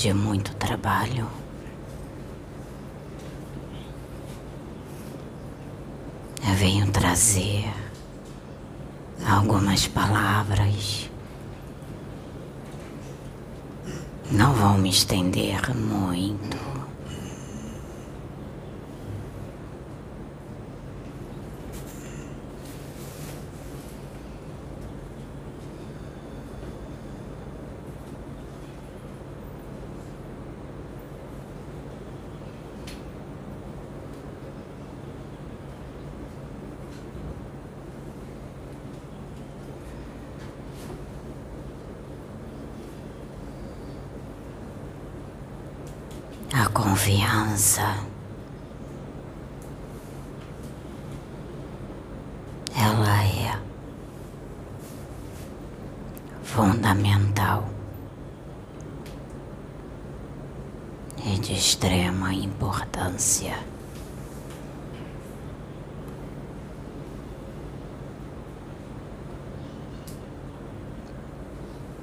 de muito trabalho. Eu venho trazer algumas palavras. Não vou me estender muito. a confiança. Ela é fundamental e de extrema importância.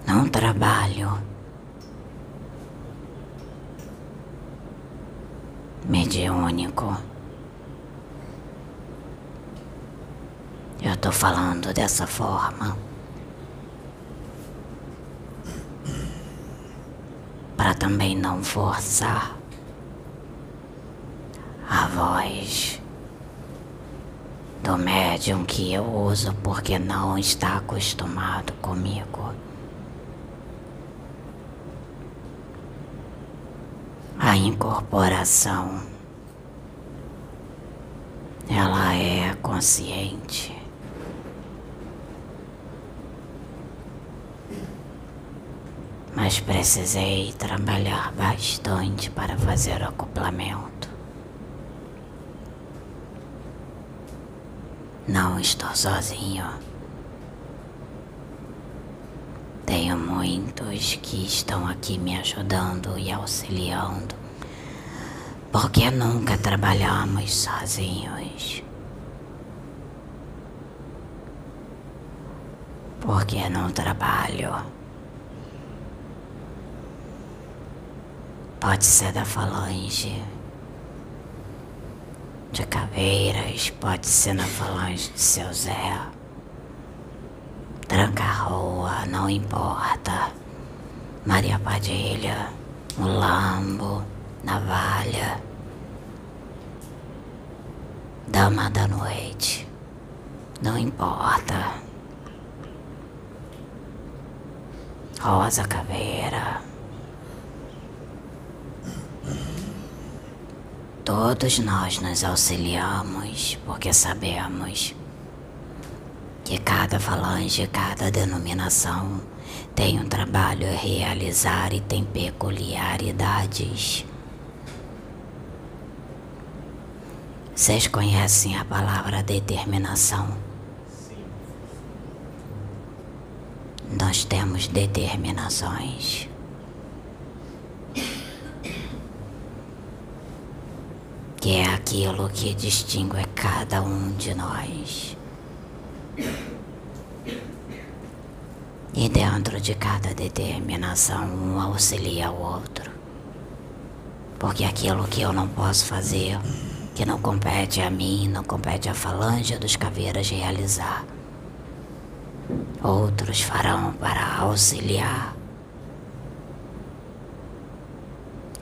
Não trabalho mediúnico. Eu tô falando dessa forma. Para também não forçar a voz do médium que eu uso porque não está acostumado comigo. a incorporação ela é consciente. Mas precisei trabalhar bastante para fazer o acoplamento. Não estou sozinho. Tenho muitos que estão aqui me ajudando e auxiliando, porque nunca trabalhamos sozinhos. Porque não trabalho. Pode ser da falange de caveiras, pode ser na falange de seu Zé. Tranca rua, não importa. Maria Padilha, Mulambo, Navalha. Dama da noite, não importa. Rosa Caveira. Todos nós nos auxiliamos porque sabemos que cada falange, cada denominação tem um trabalho a realizar e tem peculiaridades. Vocês conhecem a palavra determinação? Nós temos determinações. Que é aquilo que distingue cada um de nós. E dentro de cada determinação, um auxilia o outro. Porque aquilo que eu não posso fazer, que não compete a mim, não compete à falange dos caveiras realizar, outros farão para auxiliar.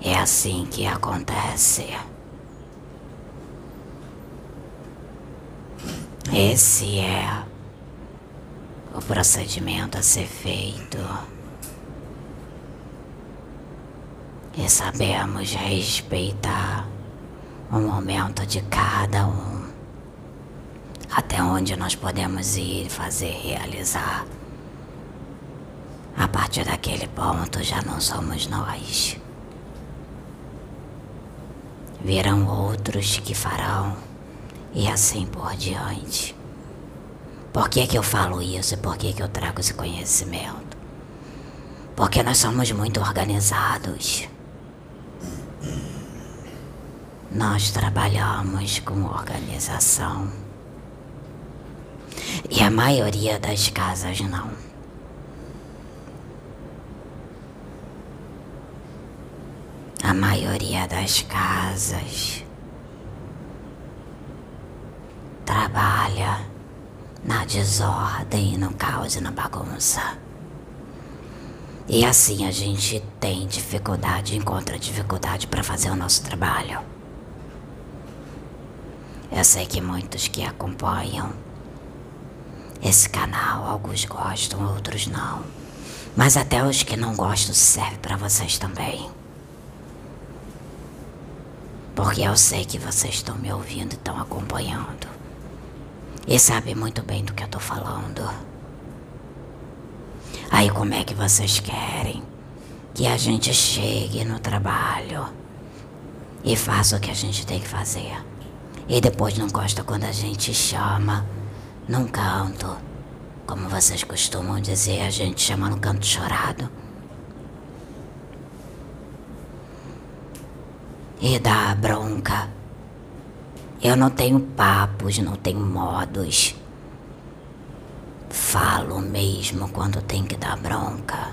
É assim que acontece. Esse é o procedimento a ser feito. E sabemos respeitar o momento de cada um. Até onde nós podemos ir, fazer, realizar. A partir daquele ponto já não somos nós. Virão outros que farão, e assim por diante. Por que, que eu falo isso e por que, que eu trago esse conhecimento? Porque nós somos muito organizados. Nós trabalhamos com organização. E a maioria das casas não. A maioria das casas trabalha na desordem, no caos e na bagunça. E assim a gente tem dificuldade, encontra dificuldade para fazer o nosso trabalho. Eu sei que muitos que acompanham esse canal, alguns gostam, outros não. Mas até os que não gostam serve para vocês também. Porque eu sei que vocês estão me ouvindo e estão acompanhando. E sabem muito bem do que eu tô falando. Aí como é que vocês querem que a gente chegue no trabalho e faça o que a gente tem que fazer? E depois não gosta quando a gente chama num canto. Como vocês costumam dizer, a gente chama no canto chorado. E dá bronca. Eu não tenho papos, não tenho modos. Falo mesmo quando tem que dar bronca.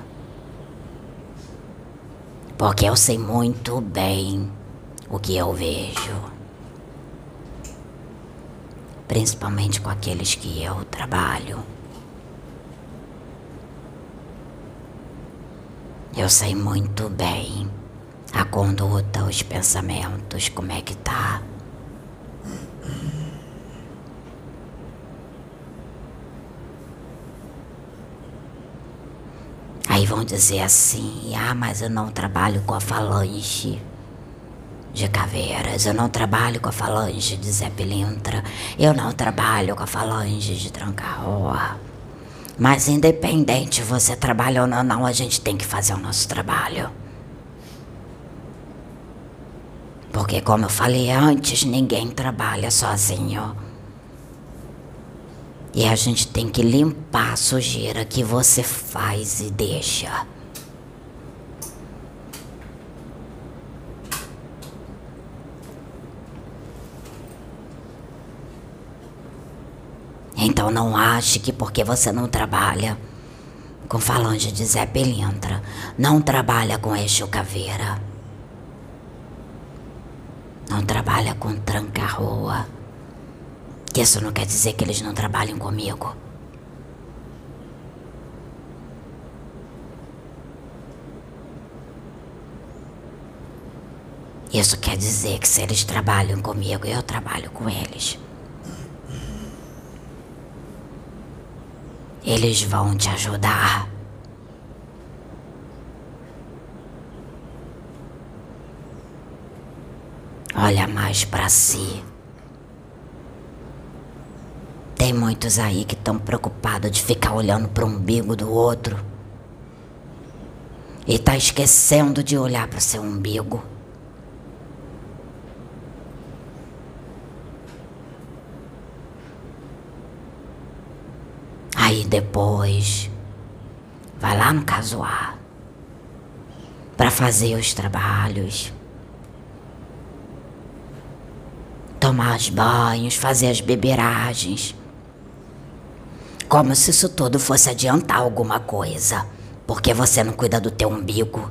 Porque eu sei muito bem o que eu vejo principalmente com aqueles que eu trabalho. Eu sei muito bem a conduta, os pensamentos, como é que tá. Aí vão dizer assim: ah, mas eu não trabalho com a falange de caveiras. Eu não trabalho com a falange de Zé Pilintra. Eu não trabalho com a falange de Tranca-Rua. Mas independente você trabalha ou não, não, a gente tem que fazer o nosso trabalho. Porque como eu falei antes, ninguém trabalha sozinho. E a gente tem que limpar a sujeira que você faz e deixa. Então não ache que porque você não trabalha com falange de Zé Pelintra, não trabalha com Eixo Caveira, não trabalha com Tranca-Rua, isso não quer dizer que eles não trabalham comigo. Isso quer dizer que se eles trabalham comigo, eu trabalho com eles. Eles vão te ajudar. Olha mais para si. Tem muitos aí que estão preocupados de ficar olhando para o umbigo do outro. E tá esquecendo de olhar para seu umbigo. Aí depois, vai lá no casuar para fazer os trabalhos, tomar os banhos, fazer as beberagens. Como se isso tudo fosse adiantar alguma coisa, porque você não cuida do teu umbigo.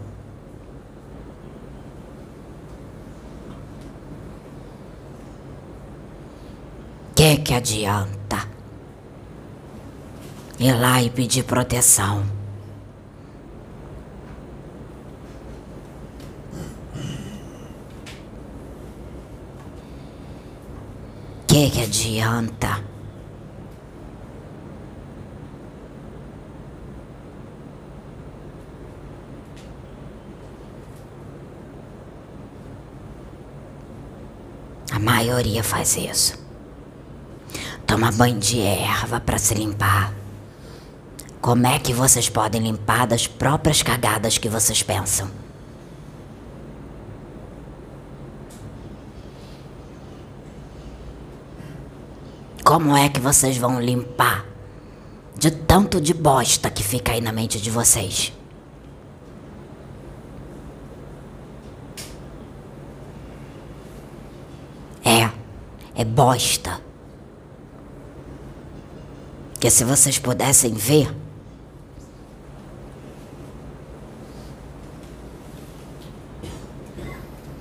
Que que adianta? ir lá e pedir proteção. Que que adianta? A maioria faz isso. Toma banho de erva para se limpar. Como é que vocês podem limpar das próprias cagadas que vocês pensam? Como é que vocês vão limpar de tanto de bosta que fica aí na mente de vocês? É, é bosta. Que se vocês pudessem ver,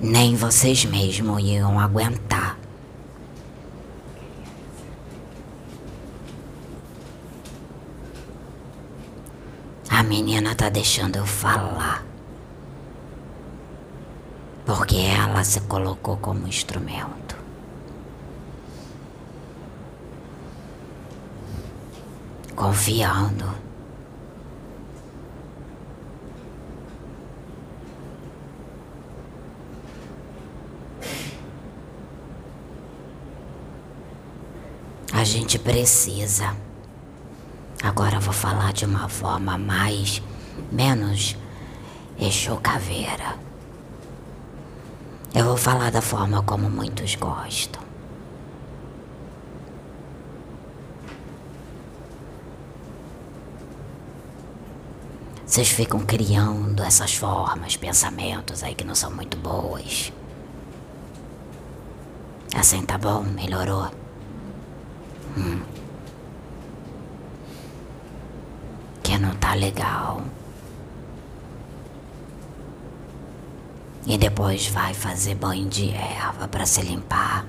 nem vocês mesmos iam aguentar. A menina tá deixando eu falar. Porque ela se colocou como instrumento. Confiando. A gente precisa. Agora vou falar de uma forma mais. menos. Exocaveira. Eu vou falar da forma como muitos gostam. Vocês ficam criando essas formas, pensamentos aí que não são muito boas. Assim tá bom? Melhorou? Que não tá legal. E depois vai fazer banho de erva para se limpar.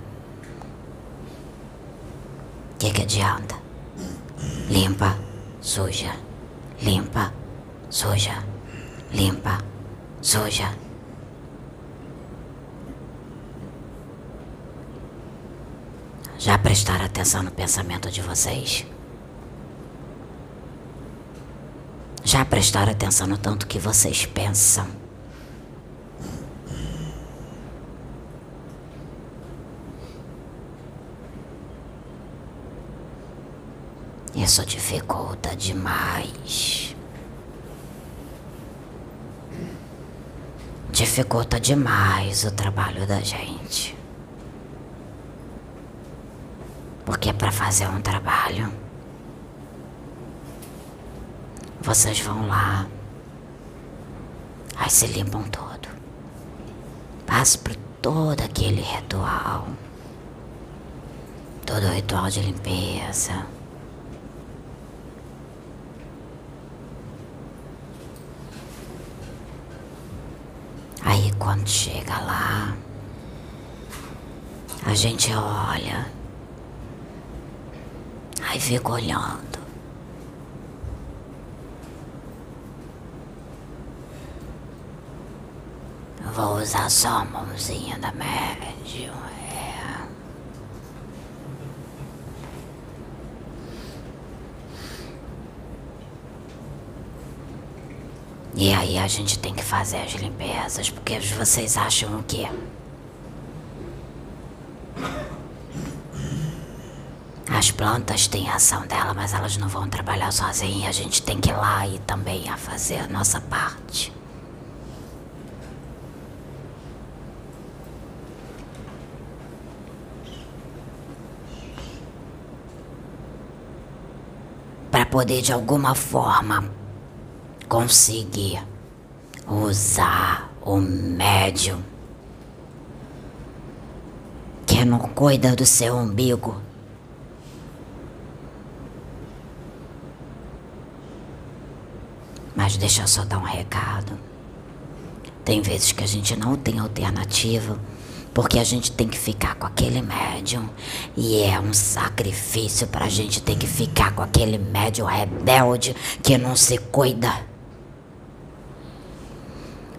Que, que adianta? Limpa, suja, limpa, suja, limpa, suja. Já prestaram atenção no pensamento de vocês? Já prestaram atenção no tanto que vocês pensam? Isso dificulta demais. Dificulta demais o trabalho da gente. Porque para fazer um trabalho, vocês vão lá, aí se limpam todo, passam por todo aquele ritual, todo o ritual de limpeza. Aí quando chega lá, a gente olha, aí fica olhando. Vou usar só a mãozinha da médium. E aí a gente tem que fazer as limpezas, porque vocês acham o quê? As plantas têm ação dela, mas elas não vão trabalhar sozinhas. A gente tem que ir lá e também a fazer a nossa parte. Para poder de alguma forma conseguir usar o médium que não cuida do seu umbigo. Mas deixa eu só dar um recado. Tem vezes que a gente não tem alternativa porque a gente tem que ficar com aquele médium e é um sacrifício para a gente ter que ficar com aquele médium rebelde que não se cuida.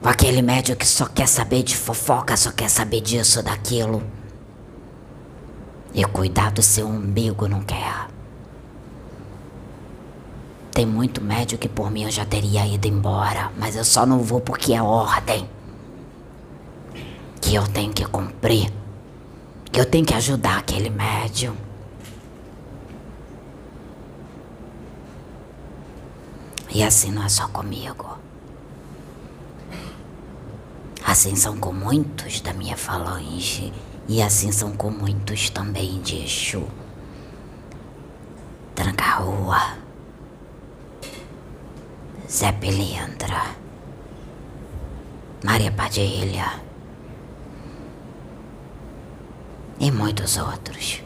Com aquele médium que só quer saber de fofoca, só quer saber disso, daquilo. E cuidar do seu umbigo não quer. Tem muito médium que por mim eu já teria ido embora, mas eu só não vou porque é ordem que eu tenho que cumprir. Que eu tenho que ajudar aquele médium. E assim não é só comigo. Assim são com muitos da minha falange. E assim são com muitos também de Exu. Tranca-rua. Zé. Maria Padilha. E muitos outros.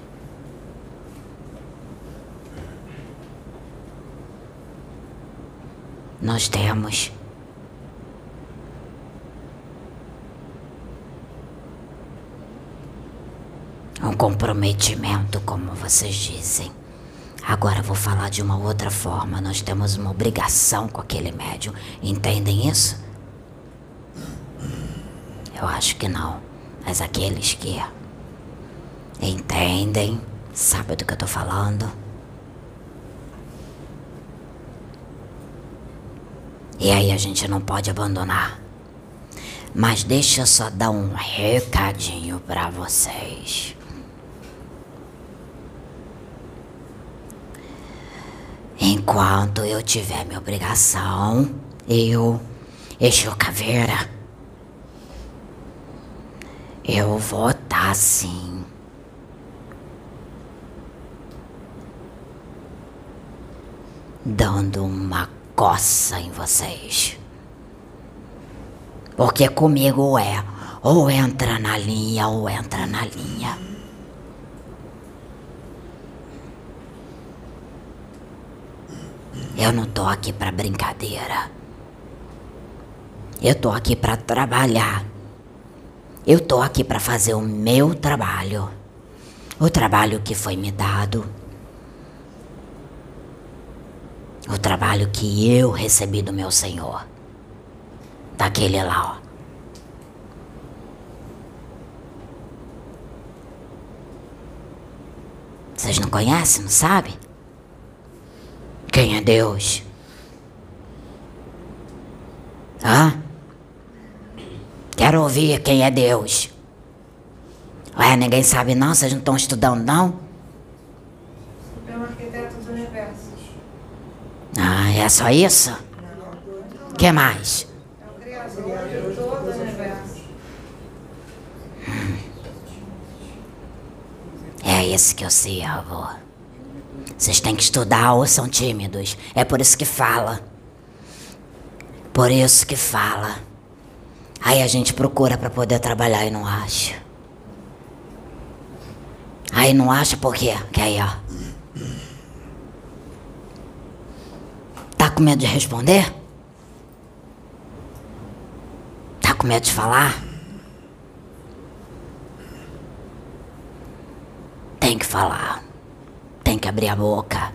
Nós temos um comprometimento, como vocês dizem. Agora vou falar de uma outra forma. Nós temos uma obrigação com aquele médium. Entendem isso? Eu acho que não. Mas aqueles que entendem, sabem do que eu tô falando. E aí a gente não pode abandonar. Mas deixa eu só dar um recadinho para vocês. Enquanto eu tiver minha obrigação, eu, Exu Caveira, eu vou estar tá, sim. Dando uma coça em vocês. Porque comigo é ou entra na linha ou entra na linha. Eu não tô aqui para brincadeira. Eu tô aqui para trabalhar. Eu tô aqui para fazer o meu trabalho. O trabalho que foi me dado. O trabalho que eu recebi do meu Senhor. Daquele lá, ó. Vocês não conhecem, não sabem? Quem é Deus? Hã? Quero ouvir quem é Deus. Ué, ninguém sabe não? Vocês não estão estudando não? Supremo Arquiteto dos Universos. Ah, é só isso? O que mais? É o Criador de todo o universo. É esse que eu sirvo. Vocês têm que estudar ou são tímidos. É por isso que fala. Por isso que fala. Aí a gente procura para poder trabalhar e não acha. Aí não acha por quê? Que aí, ó. Tá com medo de responder? Tá com medo de falar? Tem que falar que abrir a boca.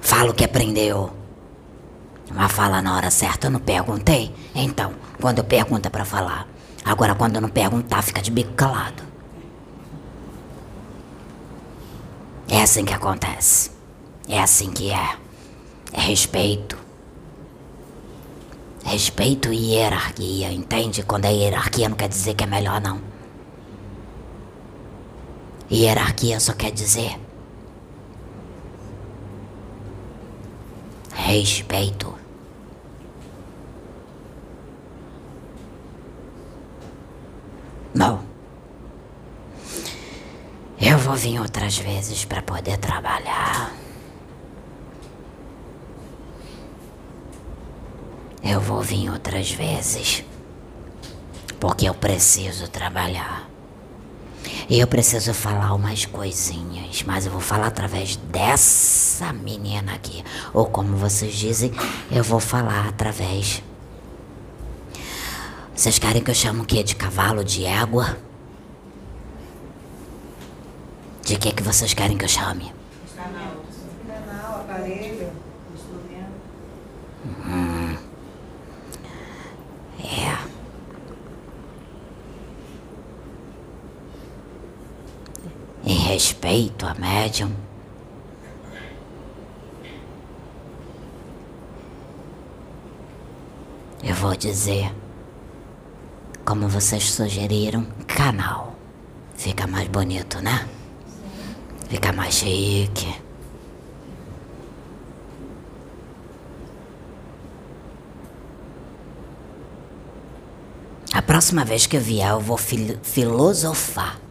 Fala o que aprendeu. Mas fala na hora certa. Eu não perguntei? Então, quando eu pergunto é pra falar. Agora, quando não perguntar, fica de bico calado. É assim que acontece. É assim que é. É respeito. Respeito e hierarquia, entende? Quando é hierarquia não quer dizer que é melhor, não. Hierarquia só quer dizer respeito. Não. Eu vou vir outras vezes para poder trabalhar. Eu vou vir outras vezes porque eu preciso trabalhar. Eu preciso falar umas coisinhas, mas eu vou falar através dessa menina aqui. Ou como vocês dizem, eu vou falar através. Vocês querem que eu chame o quê? De cavalo, de égua? De que que vocês querem que eu chame? Canal, aparelho, instrumento. Hum. É. em respeito a médium. Eu vou dizer, como vocês sugeriram, canal. Fica mais bonito, né? Fica mais chique. A próxima vez que eu vier, eu vou fil filosofar.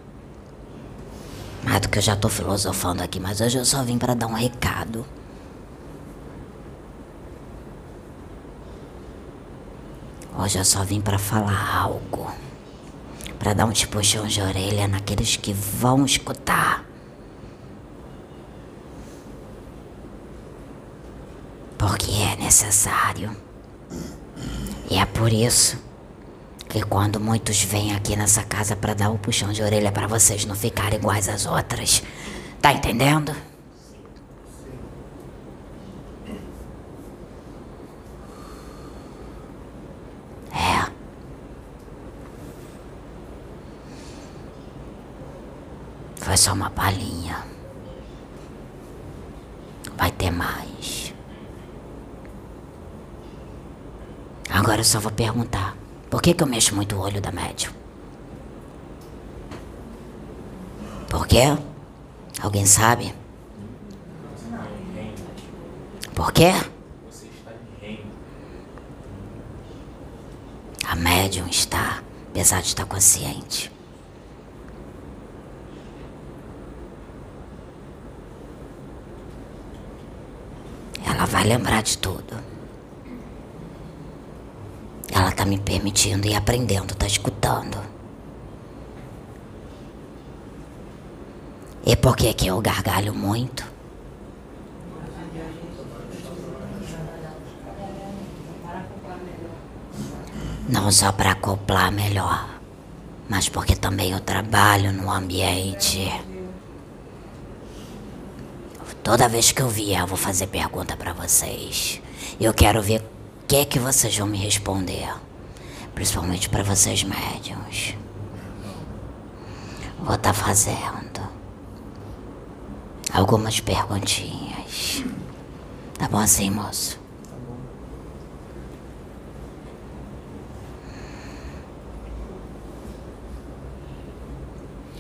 Mais do que eu já tô filosofando aqui, mas hoje eu só vim para dar um recado. Hoje eu só vim para falar algo. Para dar um puxão de orelha naqueles que vão escutar. Porque é necessário. E é por isso que quando muitos vêm aqui nessa casa para dar o puxão de orelha para vocês não ficarem iguais às outras. Tá entendendo? É. Foi só uma palhinha. Vai ter mais. Agora eu só vou perguntar. Por que, que eu mexo muito o olho da médium? Por quê? Alguém sabe? Por quê? A médium está, apesar de estar consciente. Ela vai lembrar de tudo. Ela tá me permitindo e aprendendo, tá escutando. E por que que eu gargalho muito? Não só para acoplar melhor, mas porque também eu trabalho no ambiente. Toda vez que eu vier, eu vou fazer pergunta para vocês. Eu quero ver que é que vocês vão me responder? Principalmente para vocês médiums. Vou estar tá fazendo algumas perguntinhas. Tá bom assim, moço?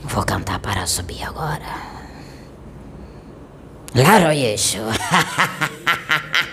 Vou cantar para subir agora. Laroyeixo.